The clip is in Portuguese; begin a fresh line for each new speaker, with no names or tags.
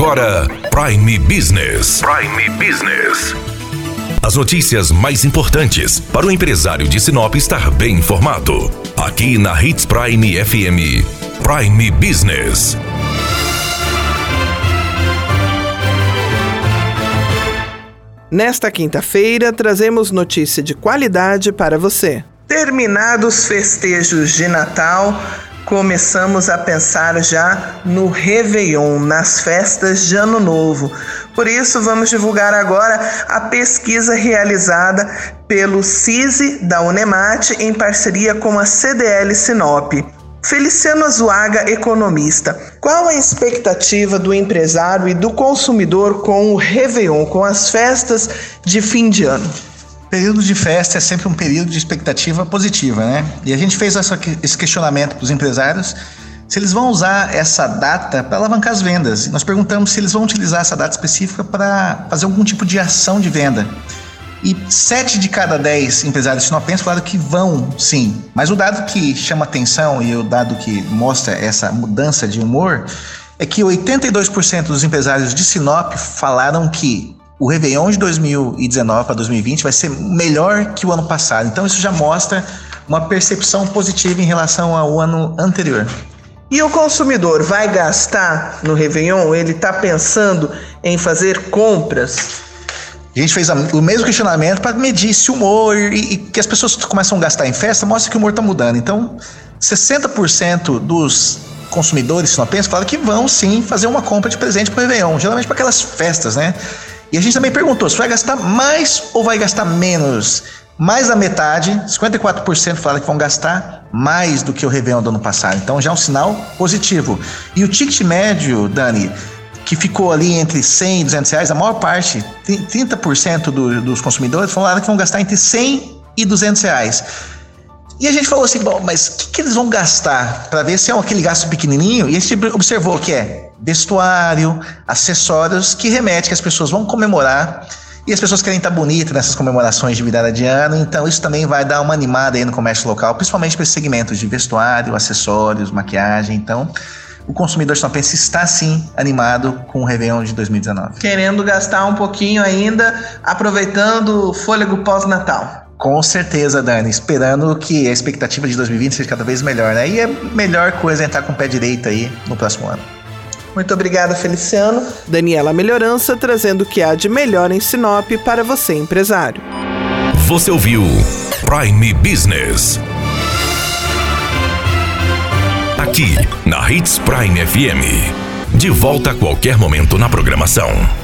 agora Prime Business. Prime Business. As notícias mais importantes para o empresário de Sinop estar bem informado. Aqui na Hits Prime FM. Prime Business.
Nesta quinta-feira, trazemos notícia de qualidade para você.
Terminados festejos de Natal, começamos a pensar já no Réveillon, nas festas de Ano Novo. Por isso, vamos divulgar agora a pesquisa realizada pelo CISI da Unemate em parceria com a CDL Sinop. Feliciano Azuaga, economista. Qual a expectativa do empresário e do consumidor com o Réveillon, com as festas de fim de ano?
Período de festa é sempre um período de expectativa positiva, né? E a gente fez esse questionamento para os empresários se eles vão usar essa data para alavancar as vendas. Nós perguntamos se eles vão utilizar essa data específica para fazer algum tipo de ação de venda. E sete de cada dez empresários sinopenses falaram que vão, sim. Mas o dado que chama atenção e o dado que mostra essa mudança de humor é que 82% dos empresários de Sinop falaram que o Réveillon de 2019 para 2020 vai ser melhor que o ano passado. Então isso já mostra uma percepção positiva em relação ao ano anterior.
E o consumidor vai gastar no Réveillon? Ele está pensando em fazer compras?
A gente fez o mesmo questionamento para medir se o humor e, e, que as pessoas começam a gastar em festa mostra que o humor está mudando. Então, 60% dos consumidores sinopenses falaram que vão sim fazer uma compra de presente para o Réveillon, geralmente para aquelas festas, né? E a gente também perguntou se vai gastar mais ou vai gastar menos. Mais da metade, 54% falaram que vão gastar mais do que o Réveillon do ano passado. Então já é um sinal positivo. E o ticket médio, Dani, que ficou ali entre 100 e 200 reais, a maior parte, 30% do, dos consumidores falaram que vão gastar entre 100 e 200 reais. E a gente falou assim, bom, mas o que, que, eles vão gastar para ver se é aquele gasto pequenininho? E a gente observou que é vestuário, acessórios, que remete que as pessoas vão comemorar e as pessoas querem estar bonitas nessas comemorações de virada de ano, então isso também vai dar uma animada aí no comércio local, principalmente para esses segmentos de vestuário, acessórios, maquiagem. Então, o consumidor sinopense está sim animado com o Réveillon de 2019.
Querendo gastar um pouquinho ainda, aproveitando o fôlego pós-natal.
Com certeza, Dani. Esperando que a expectativa de 2020 seja cada vez melhor, né? E a melhor coisa é entrar com o pé direito aí no próximo ano.
Muito obrigada, Feliciano.
Daniela Melhorança trazendo o que há de melhor em Sinop para você, empresário.
Você ouviu Prime Business. Aqui, na Hits Prime FM. De volta a qualquer momento na programação.